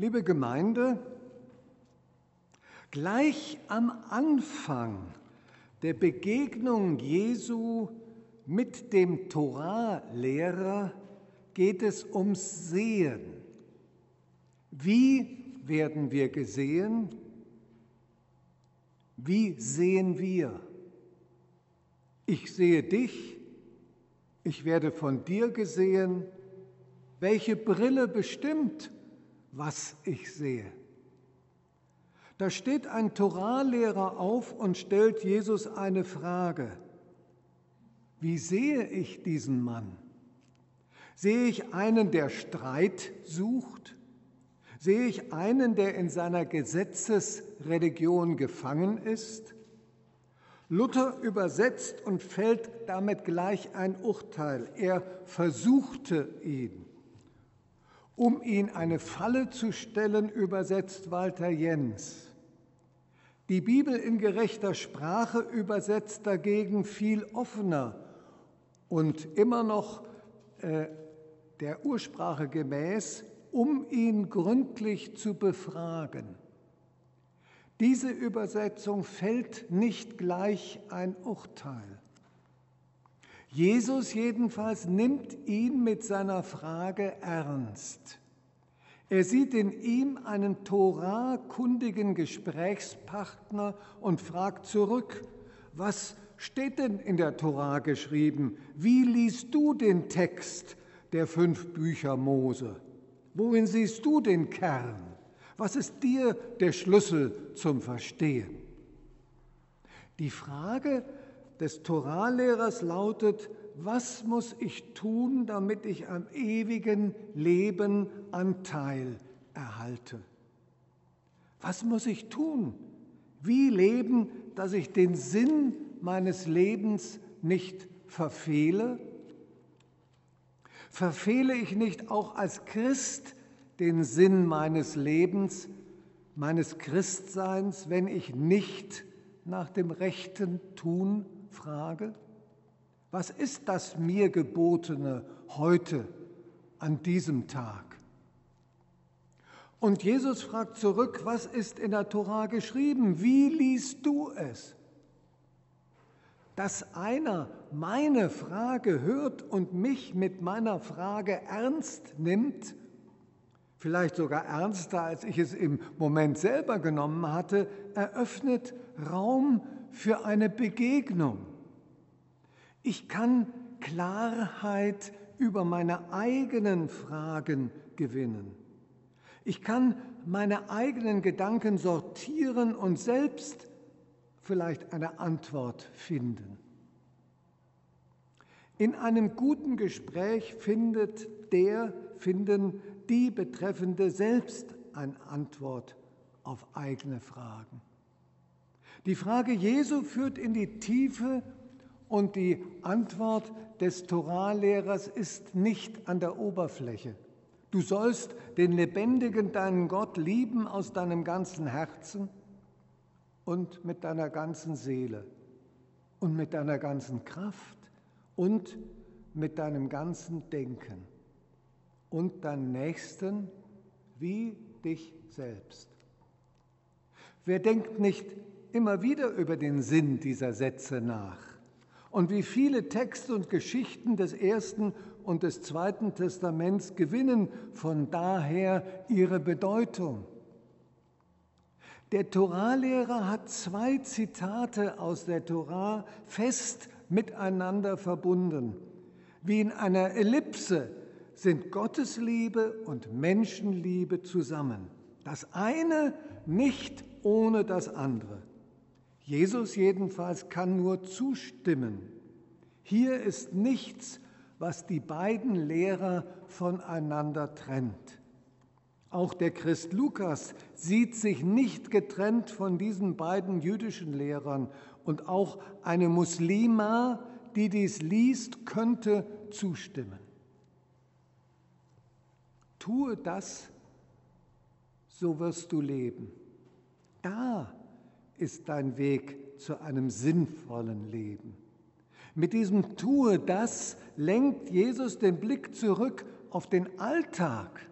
Liebe Gemeinde, gleich am Anfang der Begegnung Jesu mit dem Torah-Lehrer geht es ums Sehen. Wie werden wir gesehen? Wie sehen wir? Ich sehe dich, ich werde von dir gesehen. Welche Brille bestimmt, was ich sehe? Da steht ein Torallehrer auf und stellt Jesus eine Frage. Wie sehe ich diesen Mann? Sehe ich einen, der Streit sucht? Sehe ich einen, der in seiner Gesetzesreligion gefangen ist? Luther übersetzt und fällt damit gleich ein Urteil. Er versuchte ihn. Um ihn eine Falle zu stellen, übersetzt Walter Jens. Die Bibel in gerechter Sprache übersetzt dagegen viel offener und immer noch äh, der Ursprache gemäß, um ihn gründlich zu befragen. Diese Übersetzung fällt nicht gleich ein Urteil. Jesus jedenfalls nimmt ihn mit seiner Frage ernst. Er sieht in ihm einen Torah-kundigen Gesprächspartner und fragt zurück, was steht denn in der Torah geschrieben? Wie liest du den Text der fünf Bücher Mose? Worin siehst du den Kern? Was ist dir der Schlüssel zum Verstehen? Die Frage des Torahlehrers lautet, was muss ich tun, damit ich am ewigen Leben Anteil erhalte? Was muss ich tun? Wie leben, dass ich den Sinn meines Lebens nicht verfehle? Verfehle ich nicht auch als Christ den Sinn meines Lebens, meines Christseins, wenn ich nicht nach dem rechten Tun frage? Was ist das mir gebotene heute an diesem Tag? Und Jesus fragt zurück, was ist in der Tora geschrieben? Wie liest du es? Dass einer meine Frage hört und mich mit meiner Frage ernst nimmt, vielleicht sogar ernster, als ich es im Moment selber genommen hatte, eröffnet Raum für eine Begegnung. Ich kann Klarheit über meine eigenen Fragen gewinnen. Ich kann meine eigenen Gedanken sortieren und selbst vielleicht eine Antwort finden. In einem guten Gespräch findet der, finden die Betreffende selbst eine Antwort auf eigene Fragen. Die Frage Jesu führt in die Tiefe und die Antwort des Torahlehrers ist nicht an der Oberfläche. Du sollst den lebendigen deinen Gott lieben aus deinem ganzen Herzen und mit deiner ganzen Seele und mit deiner ganzen Kraft und mit deinem ganzen Denken und deinen Nächsten wie dich selbst. Wer denkt nicht immer wieder über den Sinn dieser Sätze nach? Und wie viele Texte und Geschichten des Ersten und des Zweiten Testaments gewinnen von daher ihre Bedeutung? Der Toralehrer hat zwei Zitate aus der Torah fest miteinander verbunden. Wie in einer Ellipse sind Gottesliebe und Menschenliebe zusammen. Das eine nicht ohne das andere. Jesus jedenfalls kann nur zustimmen. Hier ist nichts, was die beiden Lehrer voneinander trennt. Auch der Christ Lukas sieht sich nicht getrennt von diesen beiden jüdischen Lehrern und auch eine Muslima, die dies liest, könnte zustimmen. Tue das, so wirst du leben. Da ist dein Weg zu einem sinnvollen Leben. Mit diesem Tue das lenkt Jesus den Blick zurück auf den Alltag.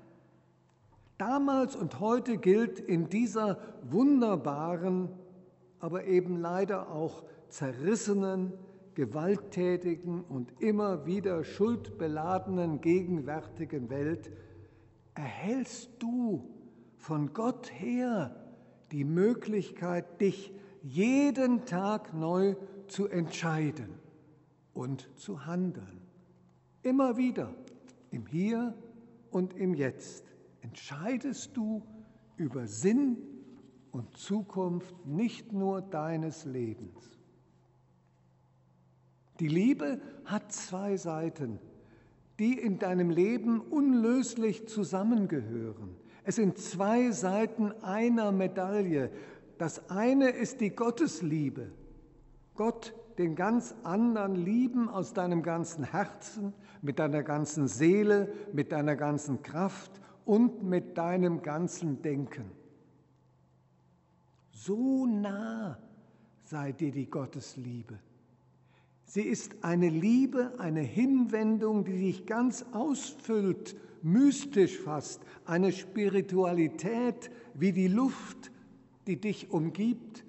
Damals und heute gilt in dieser wunderbaren, aber eben leider auch zerrissenen, gewalttätigen und immer wieder schuldbeladenen gegenwärtigen Welt, erhältst du von Gott her die Möglichkeit, dich jeden Tag neu zu entscheiden und zu handeln. Immer wieder im Hier und im Jetzt entscheidest du über Sinn und Zukunft nicht nur deines Lebens. Die Liebe hat zwei Seiten, die in deinem Leben unlöslich zusammengehören. Es sind zwei Seiten einer Medaille. Das eine ist die Gottesliebe. Gott den ganz anderen lieben aus deinem ganzen Herzen, mit deiner ganzen Seele, mit deiner ganzen Kraft und mit deinem ganzen Denken. So nah sei dir die Gottesliebe. Sie ist eine Liebe, eine Hinwendung, die dich ganz ausfüllt, mystisch fast, eine Spiritualität wie die Luft, die dich umgibt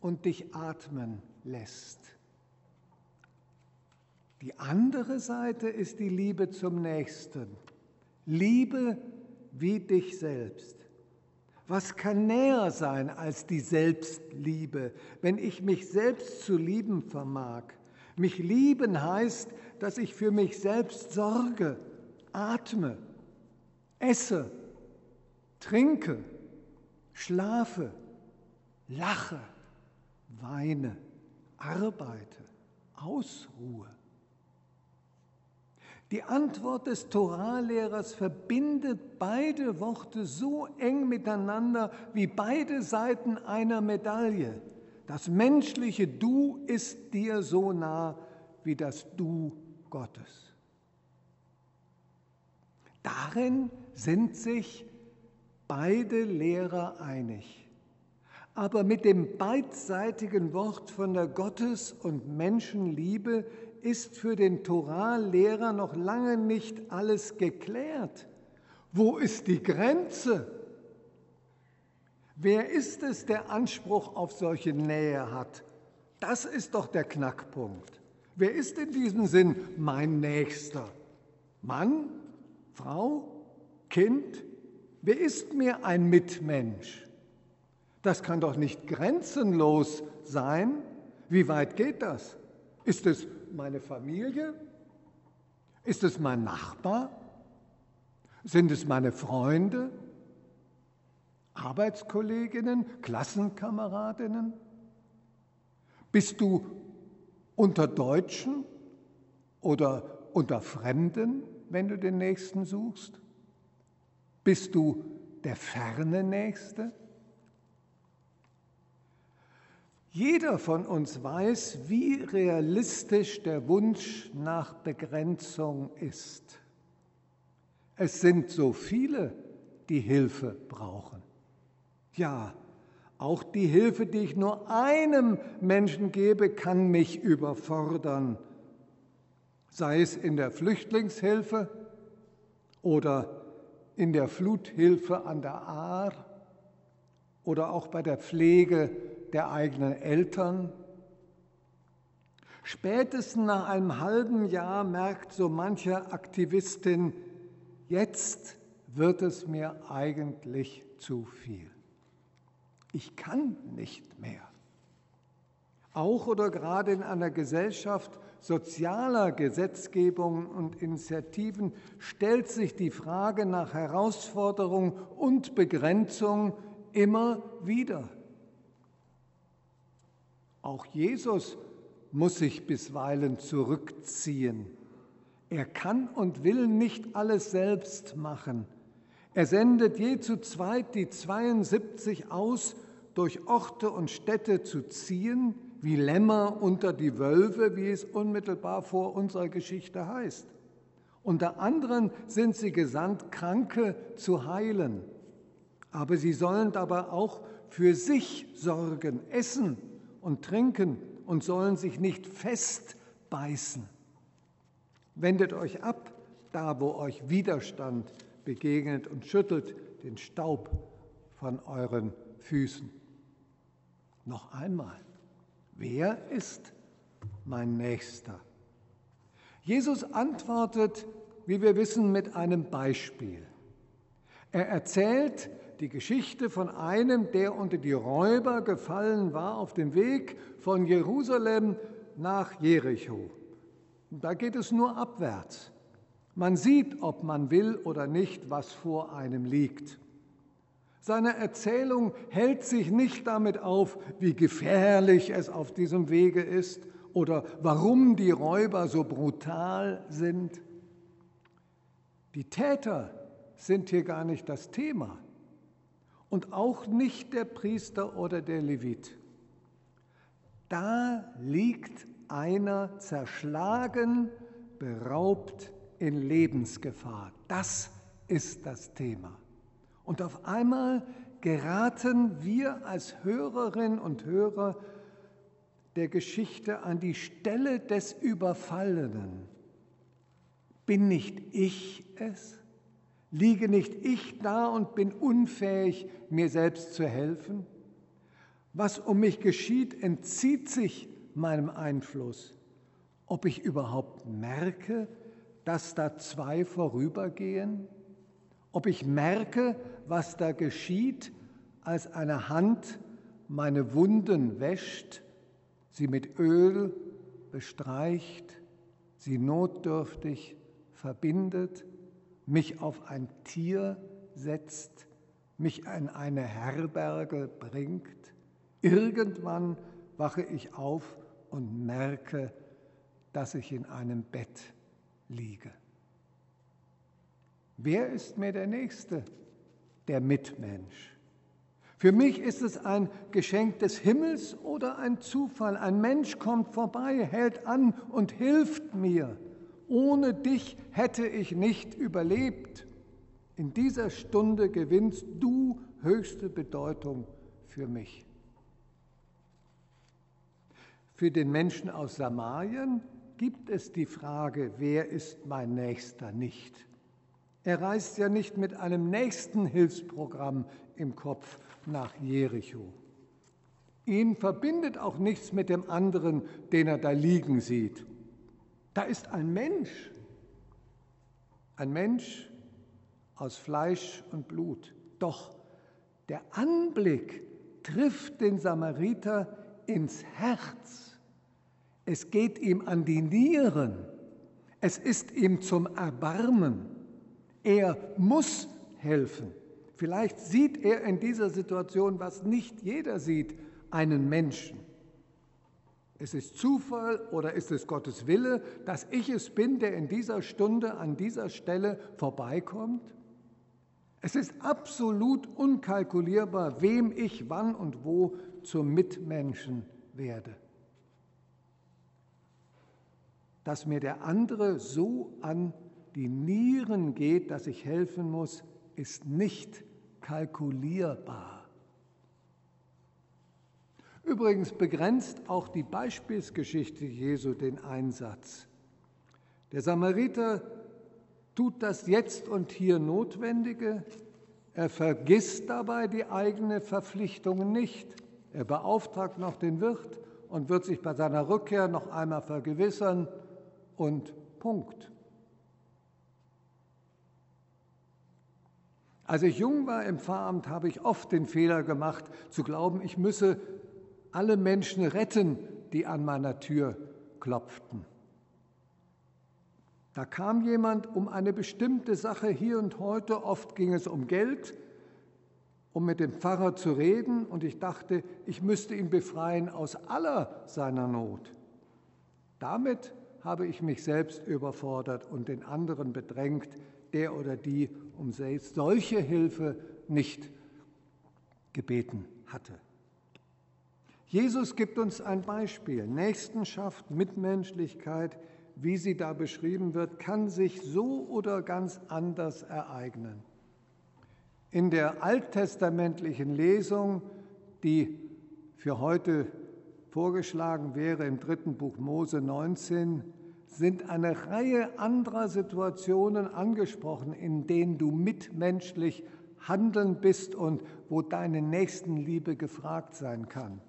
und dich atmen lässt. Die andere Seite ist die Liebe zum Nächsten. Liebe wie dich selbst. Was kann näher sein als die Selbstliebe, wenn ich mich selbst zu lieben vermag? Mich lieben heißt, dass ich für mich selbst sorge, atme, esse, trinke, schlafe, lache, weine, arbeite, ausruhe. Die Antwort des Torahlehrers verbindet beide Worte so eng miteinander wie beide Seiten einer Medaille. Das menschliche Du ist dir so nah wie das Du Gottes. Darin sind sich beide Lehrer einig. Aber mit dem beidseitigen Wort von der Gottes- und Menschenliebe ist für den Torah-Lehrer noch lange nicht alles geklärt. Wo ist die Grenze? Wer ist es, der Anspruch auf solche Nähe hat? Das ist doch der Knackpunkt. Wer ist in diesem Sinn mein Nächster? Mann, Frau, Kind? Wer ist mir ein Mitmensch? Das kann doch nicht grenzenlos sein. Wie weit geht das? Ist es meine Familie? Ist es mein Nachbar? Sind es meine Freunde? Arbeitskolleginnen, Klassenkameradinnen? Bist du unter Deutschen oder unter Fremden, wenn du den Nächsten suchst? Bist du der ferne Nächste? Jeder von uns weiß, wie realistisch der Wunsch nach Begrenzung ist. Es sind so viele, die Hilfe brauchen. Ja, auch die Hilfe, die ich nur einem Menschen gebe, kann mich überfordern. Sei es in der Flüchtlingshilfe oder in der Fluthilfe an der Ahr oder auch bei der Pflege der eigenen Eltern. Spätestens nach einem halben Jahr merkt so mancher Aktivistin, jetzt wird es mir eigentlich zu viel. Ich kann nicht mehr. Auch oder gerade in einer Gesellschaft sozialer Gesetzgebung und Initiativen stellt sich die Frage nach Herausforderung und Begrenzung immer wieder. Auch Jesus muss sich bisweilen zurückziehen. Er kann und will nicht alles selbst machen. Er sendet je zu zweit die 72 aus, durch Orte und Städte zu ziehen, wie Lämmer unter die Wölfe, wie es unmittelbar vor unserer Geschichte heißt. Unter anderem sind sie gesandt, Kranke zu heilen. Aber sie sollen dabei auch für sich sorgen, essen und trinken und sollen sich nicht festbeißen. Wendet euch ab, da wo euch Widerstand begegnet und schüttelt den Staub von euren Füßen. Noch einmal, wer ist mein Nächster? Jesus antwortet, wie wir wissen, mit einem Beispiel. Er erzählt die Geschichte von einem, der unter die Räuber gefallen war auf dem Weg von Jerusalem nach Jericho. Da geht es nur abwärts. Man sieht, ob man will oder nicht, was vor einem liegt. Seine Erzählung hält sich nicht damit auf, wie gefährlich es auf diesem Wege ist oder warum die Räuber so brutal sind. Die Täter sind hier gar nicht das Thema und auch nicht der Priester oder der Levit. Da liegt einer zerschlagen, beraubt in Lebensgefahr. Das ist das Thema. Und auf einmal geraten wir als Hörerinnen und Hörer der Geschichte an die Stelle des Überfallenen. Bin nicht ich es? Liege nicht ich da und bin unfähig, mir selbst zu helfen? Was um mich geschieht, entzieht sich meinem Einfluss. Ob ich überhaupt merke, dass da zwei vorübergehen? Ob ich merke, was da geschieht, als eine Hand meine Wunden wäscht, sie mit Öl bestreicht, sie notdürftig verbindet, mich auf ein Tier setzt, mich in eine Herberge bringt. Irgendwann wache ich auf und merke, dass ich in einem Bett liege. Wer ist mir der Nächste? Der Mitmensch. Für mich ist es ein Geschenk des Himmels oder ein Zufall. Ein Mensch kommt vorbei, hält an und hilft mir. Ohne dich hätte ich nicht überlebt. In dieser Stunde gewinnst du höchste Bedeutung für mich. Für den Menschen aus Samarien gibt es die Frage, wer ist mein Nächster nicht? Er reist ja nicht mit einem nächsten Hilfsprogramm im Kopf nach Jericho. Ihn verbindet auch nichts mit dem anderen, den er da liegen sieht. Da ist ein Mensch, ein Mensch aus Fleisch und Blut. Doch der Anblick trifft den Samariter ins Herz. Es geht ihm an die Nieren. Es ist ihm zum Erbarmen. Er muss helfen. Vielleicht sieht er in dieser Situation, was nicht jeder sieht, einen Menschen. Es ist Zufall oder ist es Gottes Wille, dass ich es bin, der in dieser Stunde an dieser Stelle vorbeikommt? Es ist absolut unkalkulierbar, wem ich wann und wo zum Mitmenschen werde. Dass mir der andere so an die Nieren geht, dass ich helfen muss, ist nicht kalkulierbar. Übrigens begrenzt auch die Beispielsgeschichte Jesu den Einsatz. Der Samariter tut das jetzt und hier Notwendige, er vergisst dabei die eigene Verpflichtung nicht. Er beauftragt noch den Wirt und wird sich bei seiner Rückkehr noch einmal vergewissern und Punkt. Als ich jung war im Pfarramt, habe ich oft den Fehler gemacht, zu glauben, ich müsse alle Menschen retten, die an meiner Tür klopften. Da kam jemand um eine bestimmte Sache hier und heute, oft ging es um Geld, um mit dem Pfarrer zu reden, und ich dachte, ich müsste ihn befreien aus aller seiner Not. Damit habe ich mich selbst überfordert und den anderen bedrängt, der oder die um solche Hilfe nicht gebeten hatte. Jesus gibt uns ein Beispiel. Nächstenschaft, Mitmenschlichkeit, wie sie da beschrieben wird, kann sich so oder ganz anders ereignen. In der alttestamentlichen Lesung, die für heute vorgeschlagen wäre im dritten Buch Mose 19, sind eine Reihe anderer Situationen angesprochen, in denen du mitmenschlich handeln bist und wo deine Nächstenliebe gefragt sein kann.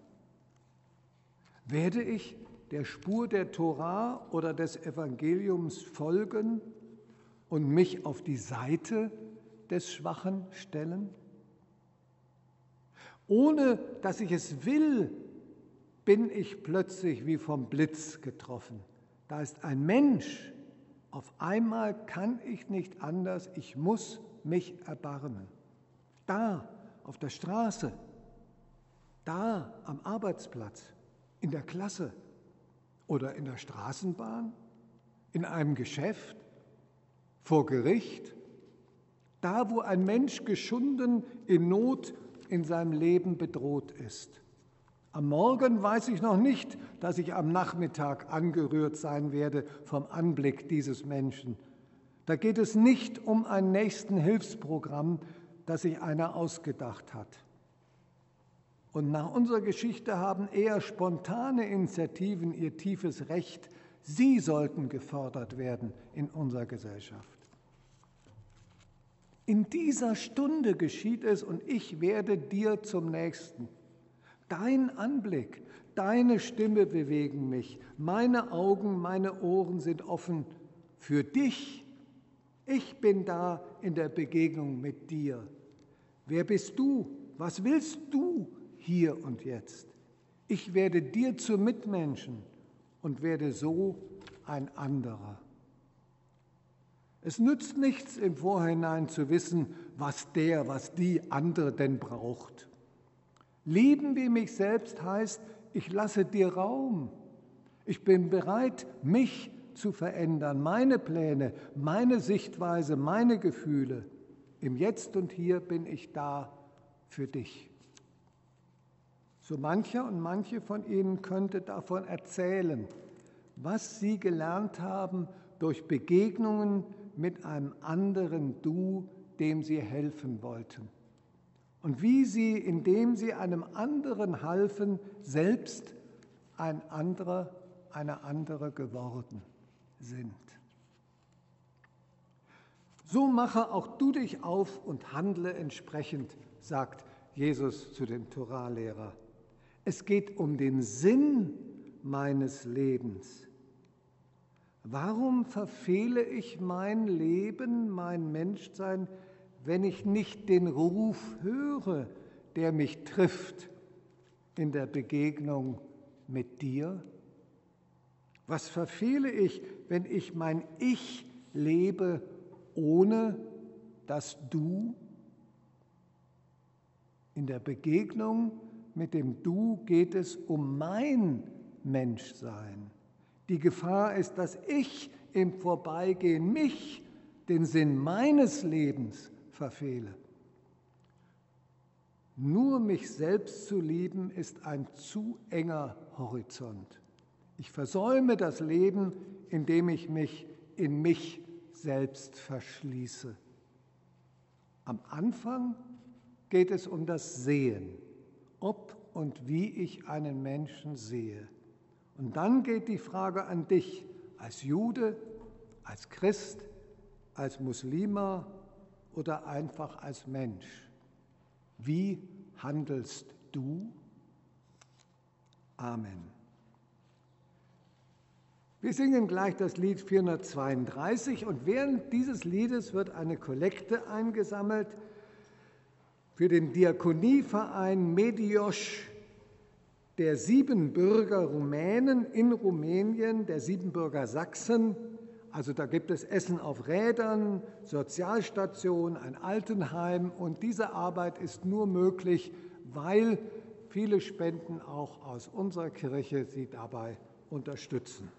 Werde ich der Spur der Torah oder des Evangeliums folgen und mich auf die Seite des Schwachen stellen? Ohne dass ich es will, bin ich plötzlich wie vom Blitz getroffen. Da ist ein Mensch. Auf einmal kann ich nicht anders, ich muss mich erbarmen. Da auf der Straße, da am Arbeitsplatz, in der Klasse. Oder in der Straßenbahn, in einem Geschäft, vor Gericht, da wo ein Mensch geschunden, in Not in seinem Leben bedroht ist. Am Morgen weiß ich noch nicht, dass ich am Nachmittag angerührt sein werde vom Anblick dieses Menschen. Da geht es nicht um ein nächsten Hilfsprogramm, das sich einer ausgedacht hat. Und nach unserer Geschichte haben eher spontane Initiativen ihr tiefes Recht. Sie sollten gefördert werden in unserer Gesellschaft. In dieser Stunde geschieht es und ich werde dir zum Nächsten. Dein Anblick, deine Stimme bewegen mich. Meine Augen, meine Ohren sind offen für dich. Ich bin da in der Begegnung mit dir. Wer bist du? Was willst du hier und jetzt? Ich werde dir zu Mitmenschen und werde so ein anderer. Es nützt nichts im Vorhinein zu wissen, was der, was die andere denn braucht. Lieben wie mich selbst heißt, ich lasse dir Raum. Ich bin bereit, mich zu verändern, meine Pläne, meine Sichtweise, meine Gefühle. Im Jetzt und Hier bin ich da für dich. So mancher und manche von Ihnen könnte davon erzählen, was Sie gelernt haben durch Begegnungen mit einem anderen Du, dem Sie helfen wollten und wie sie, indem sie einem anderen halfen, selbst ein anderer, eine andere geworden sind. So mache auch du dich auf und handle entsprechend, sagt Jesus zu dem Toralehrer. Es geht um den Sinn meines Lebens. Warum verfehle ich mein Leben, mein Menschsein, wenn ich nicht den Ruf höre, der mich trifft in der Begegnung mit dir? Was verfehle ich, wenn ich mein Ich lebe ohne das Du? In der Begegnung mit dem Du geht es um mein Menschsein. Die Gefahr ist, dass ich im Vorbeigehen mich, den Sinn meines Lebens, verfehle. Nur mich selbst zu lieben ist ein zu enger Horizont. Ich versäume das Leben, indem ich mich in mich selbst verschließe. Am Anfang geht es um das Sehen, ob und wie ich einen Menschen sehe. Und dann geht die Frage an dich als Jude, als Christ, als Muslima, oder einfach als Mensch? Wie handelst du? Amen. Wir singen gleich das Lied 432 und während dieses Liedes wird eine Kollekte eingesammelt für den Diakonieverein Mediosch der Siebenbürger Rumänen in Rumänien, der Siebenbürger Sachsen also da gibt es Essen auf Rädern, Sozialstationen, ein Altenheim und diese Arbeit ist nur möglich, weil viele Spenden auch aus unserer Kirche sie dabei unterstützen.